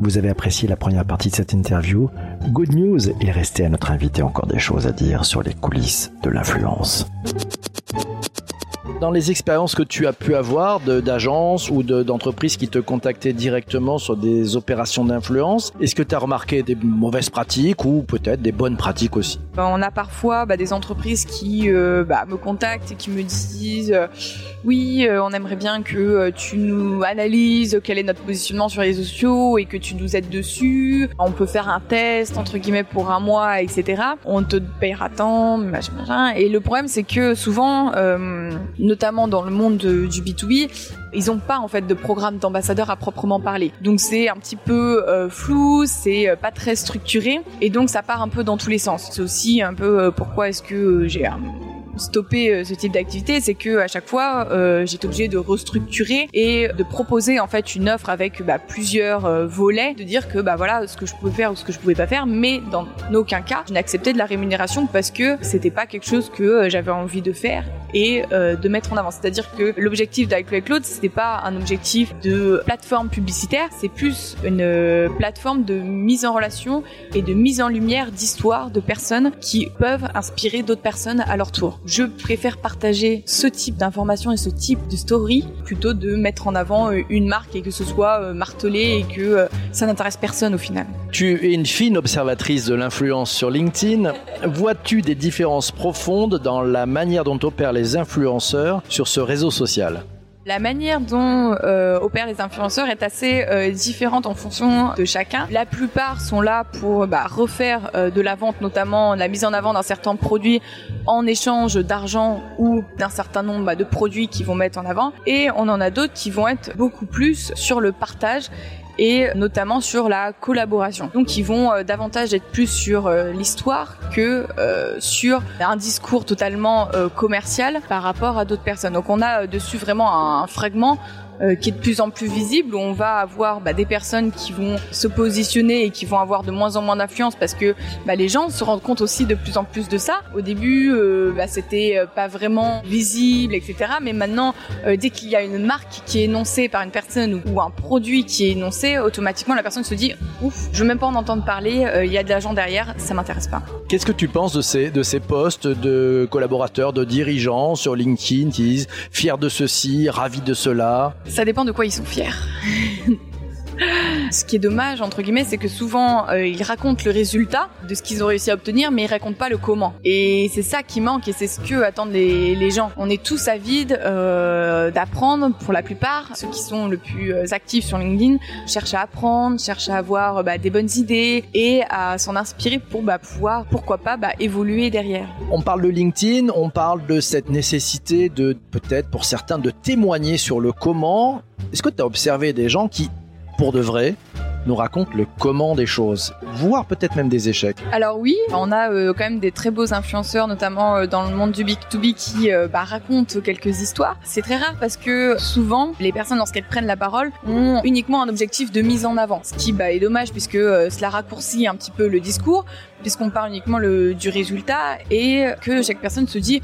vous avez apprécié la première partie de cette interview. Good news, il restait à notre invité encore des choses à dire sur les coulisses de l'influence. Dans les expériences que tu as pu avoir d'agences ou d'entreprises qui te contactaient directement sur des opérations d'influence, est-ce que tu as remarqué des mauvaises pratiques ou peut-être des bonnes pratiques aussi? Ben, On a parfois bah, des entreprises qui euh, bah, me contactent et qui me disent euh, oui, euh, on aimerait bien que tu nous analyses quel est notre positionnement sur les sociaux et que tu nous aides dessus. On peut faire un test entre guillemets pour un mois, etc. On te payera tant, machin, machin. Et le problème c'est que souvent notamment dans le monde du B2B, ils n'ont pas en fait de programme d'ambassadeur à proprement parler. Donc c'est un petit peu euh, flou, c'est euh, pas très structuré et donc ça part un peu dans tous les sens. C'est aussi un peu euh, pourquoi est-ce que j'ai un stopper euh, ce type d'activité, c'est que à chaque fois, euh, j'étais obligée de restructurer et de proposer en fait une offre avec bah, plusieurs euh, volets, de dire que bah voilà ce que je pouvais faire ou ce que je pouvais pas faire, mais dans aucun cas, je n'acceptais de la rémunération parce que c'était pas quelque chose que j'avais envie de faire et de mettre en avant. C'est-à-dire que l'objectif d'iCloud c'était pas un objectif de plateforme publicitaire, c'est plus une plateforme de mise en relation et de mise en lumière d'histoires de personnes qui peuvent inspirer d'autres personnes à leur tour je préfère partager ce type d'informations et ce type de story plutôt de mettre en avant euh, une marque et que ce soit euh, martelé et que euh, ça n'intéresse personne au final. Tu es une fine observatrice de l'influence sur LinkedIn. Vois-tu des différences profondes dans la manière dont opèrent les influenceurs sur ce réseau social? La manière dont euh, opèrent les influenceurs est assez euh, différente en fonction de chacun. La plupart sont là pour bah, refaire euh, de la vente, notamment la mise en avant d'un certain produit en échange d'argent ou d'un certain nombre bah, de produits qu'ils vont mettre en avant. Et on en a d'autres qui vont être beaucoup plus sur le partage et notamment sur la collaboration. Donc ils vont euh, davantage être plus sur euh, l'histoire que euh, sur un discours totalement commercial par rapport à d'autres personnes. Donc on a dessus vraiment un fragment euh, qui est de plus en plus visible, où on va avoir bah, des personnes qui vont se positionner et qui vont avoir de moins en moins d'influence parce que bah, les gens se rendent compte aussi de plus en plus de ça. Au début, euh, bah, c'était euh, pas vraiment visible, etc. Mais maintenant, dès qu'il y a une marque qui est énoncée par une personne ou, un produit qui est énoncé, automatiquement la personne se dit ouf, je veux même pas en entendre parler. Il y a de l'argent derrière, ça m'intéresse pas. Qu'est-ce que tu penses de ces de ces postes de collaborateurs, de dirigeants sur LinkedIn qui disent fiers de ceci, ravis de cela? Ça dépend de quoi ils sont fiers. ce qui est dommage, entre guillemets, c'est que souvent, euh, ils racontent le résultat de ce qu'ils ont réussi à obtenir, mais ils racontent pas le comment. Et c'est ça qui manque, et c'est ce que attendent les, gens. On est tous avides euh, d'apprendre, pour la plupart. Ceux qui sont le plus euh, actifs sur LinkedIn cherchent à apprendre, cherchent à avoir bah, des bonnes idées et à s'en inspirer pour bah, pouvoir, pourquoi pas, bah, évoluer derrière. On parle de LinkedIn, on parle de cette nécessité de, peut-être pour certains, de témoigner sur le comment. Est-ce que tu as observé des gens qui pour de vrai, nous raconte le comment des choses, voire peut-être même des échecs. Alors oui, on a euh, quand même des très beaux influenceurs, notamment euh, dans le monde du B2B, qui euh, bah, racontent quelques histoires. C'est très rare parce que souvent, les personnes, lorsqu'elles prennent la parole, ont uniquement un objectif de mise en avant, ce qui bah, est dommage puisque cela raccourcit un petit peu le discours, puisqu'on parle uniquement du résultat et que chaque personne se dit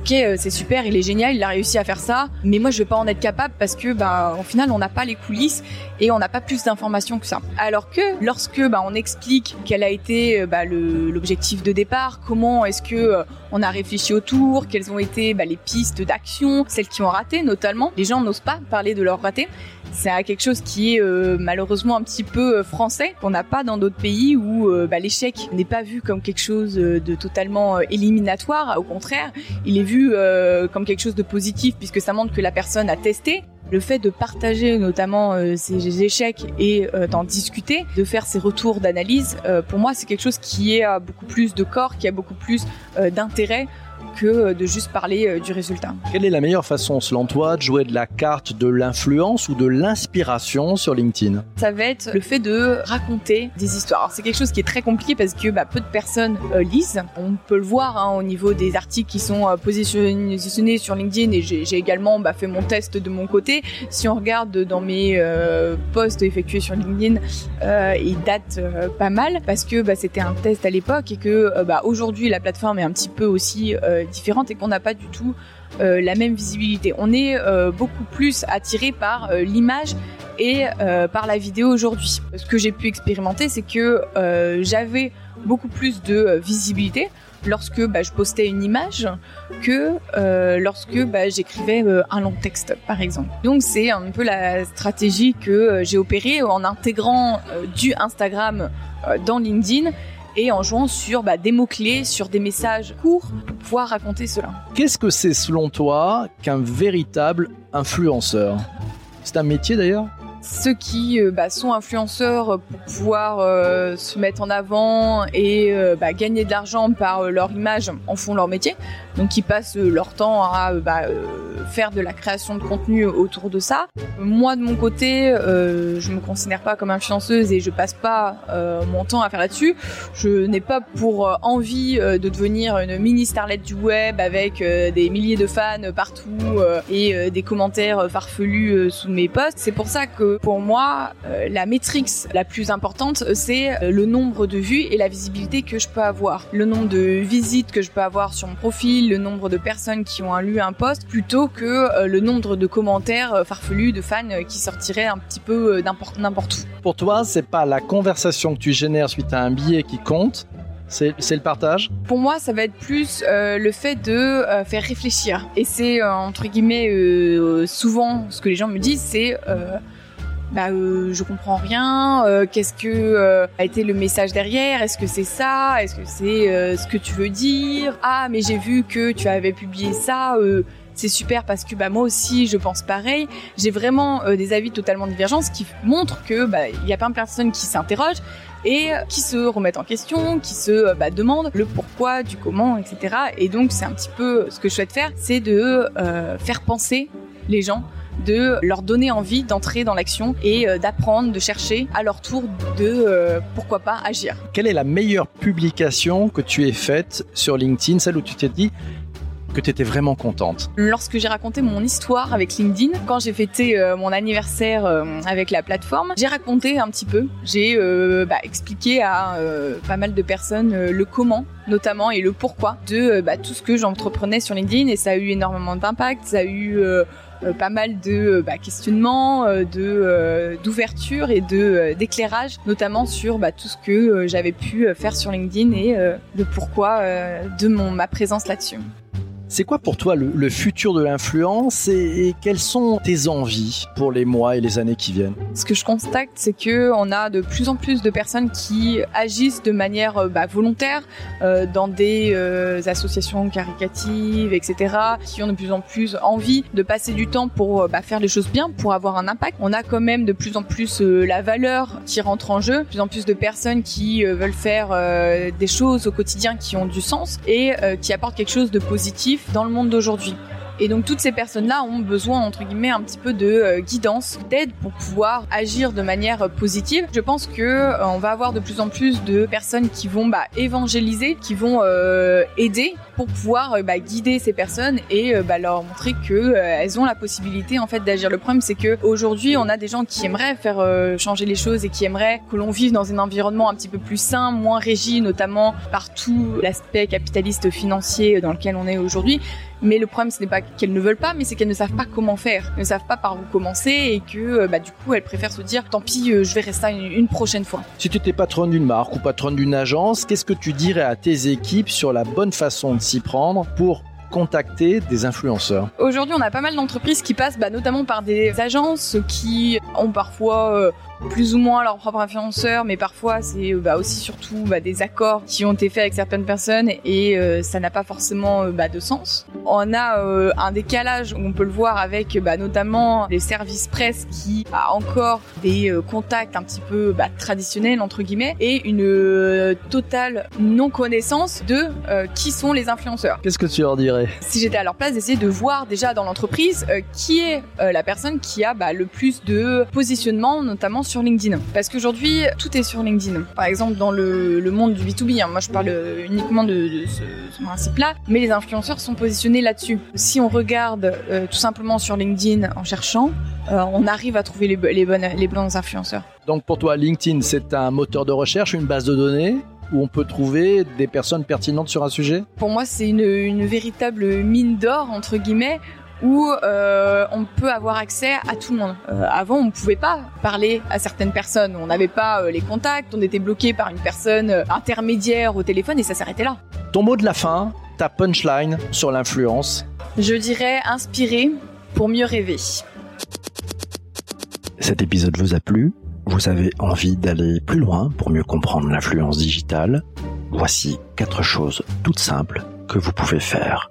ok euh, c'est super, il est génial, il a réussi à faire ça, mais moi je vais pas en être capable parce que bah au final on n'a pas les coulisses et on n'a pas plus d'informations que ça. Alors que lorsque bah, on explique quel a été euh, bah, l'objectif de départ, comment est-ce que euh, on a réfléchi autour, quelles ont été bah, les pistes d'action, celles qui ont raté notamment, les gens n'osent pas parler de leur raté c'est quelque chose qui est euh, malheureusement un petit peu français, qu'on n'a pas dans d'autres pays où euh, bah, l'échec n'est pas vu comme quelque chose de totalement éliminatoire. Au contraire, il est vu comme quelque chose de positif puisque ça montre que la personne a testé. Le fait de partager notamment ses échecs et d'en discuter, de faire ses retours d'analyse, pour moi c'est quelque chose qui a beaucoup plus de corps, qui a beaucoup plus d'intérêt que euh, de juste parler euh, du résultat. Quelle est la meilleure façon, selon toi, de jouer de la carte de l'influence ou de l'inspiration sur LinkedIn? Ça va être le fait de raconter des histoires. C'est quelque chose qui est très compliqué parce que bah, peu de personnes euh, lisent. On peut le voir hein, au niveau des articles qui sont positionnés sur LinkedIn et j'ai également bah, fait mon test de mon côté. Si on regarde dans mes posts effectués sur LinkedIn, ils datent pas mal parce que bah, c'était un test à l'époque et que aujourd'hui la plateforme est un petit peu aussi différente et qu'on n'a pas du tout euh, la même visibilité. On est euh, beaucoup plus attiré par euh, l'image et euh, par la vidéo aujourd'hui. Ce que j'ai pu expérimenter, c'est que euh, j'avais beaucoup plus de euh, visibilité lorsque bah, je postais une image que euh, lorsque bah, j'écrivais euh, un long texte, par exemple. Donc c'est un peu la stratégie que euh, j'ai opérée en intégrant euh, du Instagram euh, dans LinkedIn et en jouant sur bah, des mots-clés, sur des messages courts pour pouvoir raconter cela. Qu'est-ce que c'est selon toi qu'un véritable influenceur? C'est un métier d'ailleurs? Ceux qui euh, bah, sont influenceurs pour pouvoir euh, se mettre en avant et euh, bah, gagner de l'argent par leur image en font leur métier. Donc ils passent euh, leur temps à euh, bah, euh, faire de la création de contenu autour de ça. Moi de mon côté, euh, je me considère pas comme influenceuse et je passe pas mon temps à faire là-dessus. Je n'ai pas pour envie de devenir une mini starlette du web avec des milliers de fans partout et des commentaires farfelus sous mes posts. C'est pour ça que pour moi, la métrique la plus importante, c'est le nombre de vues et la visibilité que je peux avoir. Le nombre de visites que je peux avoir sur mon profil, le nombre de personnes qui ont lu un post, plutôt que euh, le nombre de commentaires euh, farfelus de fans euh, qui sortiraient un petit peu n'importe où. Pour toi, c'est pas la conversation que tu génères suite à un billet qui compte, c'est c'est le partage? Pour moi, ça va être plus euh, le fait de euh, faire réfléchir. Et c'est euh, entre guillemets souvent ce que les gens me disent, c'est bah euh, je comprends rien. euh, Qu'est-ce que euh, a été le message derrière? Est-ce que c'est ça? Est-ce que c'est euh, ce que tu veux dire? Ah, mais j'ai vu que tu avais publié ça. euh, c'est super parce que bah moi aussi je pense pareil. J'ai vraiment euh, des avis totalement divergents, ce qui montre que bah il y a plein de personnes qui s'interrogent et qui se remettent en question, qui se bah, demandent le pourquoi, du comment, etc. Et donc c'est un petit peu ce que je souhaite faire, c'est de faire penser les gens de leur donner envie d'entrer dans l'action et euh, d'apprendre, de chercher à leur tour de euh, pourquoi pas agir. Quelle est la meilleure publication que tu aies faite sur LinkedIn, celle où tu t'es dit que tu étais vraiment contente? Lorsque j'ai raconté mon histoire avec LinkedIn, quand j'ai fêté euh, mon anniversaire euh, avec la plateforme, j'ai raconté un petit peu, j'ai euh, bah, expliqué à pas mal de personnes le comment notamment et le pourquoi de bah, tout ce que j'entreprenais sur LinkedIn. Et ça a eu énormément d'impact, ça a eu pas mal de euh, bah, questionnements, euh, de euh, d'ouverture et de euh, d'éclairage, notamment sur bah, tout ce que euh, j'avais pu euh, faire sur LinkedIn et euh, le pourquoi euh, de mon ma présence là-dessus. C'est quoi pour toi le, futur de l'influence et, quelles sont tes envies pour les mois et les années qui viennent? Ce que je constate, c'est que on a de plus en plus de personnes qui agissent de manière euh, bah, volontaire euh, dans des euh, associations caricatives, etc., qui ont de plus en plus envie de passer du temps pour bah, faire les choses bien, pour avoir un impact. On a quand même de plus en plus la valeur qui rentre en jeu, de plus en plus de personnes qui veulent faire des choses au quotidien qui ont du sens et qui apportent quelque chose de positif dans le monde d'aujourd'hui. Et donc toutes ces personnes-là ont besoin entre guillemets un petit peu de euh, guidance, d'aide pour pouvoir agir de manière euh, positive. Je pense que euh, on va avoir de plus en plus de personnes qui vont bah, évangéliser, qui vont euh, aider pour pouvoir bah, guider ces personnes et bah, leur montrer que elles ont la possibilité en fait d'agir. Le problème c'est que aujourd'hui on a des gens qui aimeraient faire changer les choses et qui aimeraient que l'on vive dans un environnement un petit peu plus sain, moins régi, notamment par tout l'aspect capitaliste financier dans lequel on est aujourd'hui. Mais le problème, ce n'est pas qu'elles ne veulent pas, mais c'est qu'elles ne savent pas comment faire, elles ne savent pas par où commencer et que euh, bah, du coup, elles préfèrent se dire tant pis, euh, je verrai ça une, une prochaine fois. Si tu étais patronne d'une marque ou patronne d'une agence, qu'est-ce que tu dirais à tes équipes sur la bonne façon de s'y prendre pour contacter des influenceurs? Aujourd'hui, on a pas mal d'entreprises qui passent bah, notamment par des agences qui ont parfois euh, plus ou moins leur propre influenceur, mais parfois c'est euh, bah, aussi surtout bah, des accords qui ont été faits avec certaines personnes et euh, ça n'a pas forcément euh, bah, de sens. On a euh, un décalage, on peut le voir avec notamment les services presse qui a encore des contacts un petit peu traditionnels entre guillemets et une euh, totale non connaissance de qui sont les influenceurs Qu'est-ce que tu leur dirais? Si j'étais à leur place, d'essayer de voir déjà dans l'entreprise qui est la personne qui a le plus de positionnement, notamment sur LinkedIn. Parce qu'aujourd'hui, tout est sur LinkedIn. Par exemple, dans le, le monde du B2B, hein, moi je parle euh, uniquement de, de ce, ce principe-là, mais les influenceurs sont positionnés là-dessus. Si on regarde euh, tout simplement sur LinkedIn en cherchant, euh, on arrive à trouver les, bo- les, bonnes, les bons influenceurs. Donc pour toi, LinkedIn, c'est un moteur de recherche, une base de données où on peut trouver des personnes pertinentes sur un sujet? Pour moi, c'est une, une véritable mine d'or, entre guillemets, où euh, on peut avoir accès à tout le monde. Euh, avant, on ne pouvait pas parler à certaines personnes, on n'avait pas euh, les contacts, on était bloqué par une personne intermédiaire au téléphone et ça s'arrêtait là. Ton mot de la fin, ta punchline sur l'influence. Je dirais inspirer pour mieux rêver. Cet épisode vous a plu? Vous avez envie d'aller plus loin pour mieux comprendre l'influence digitale? Voici quatre choses toutes simples que vous pouvez faire.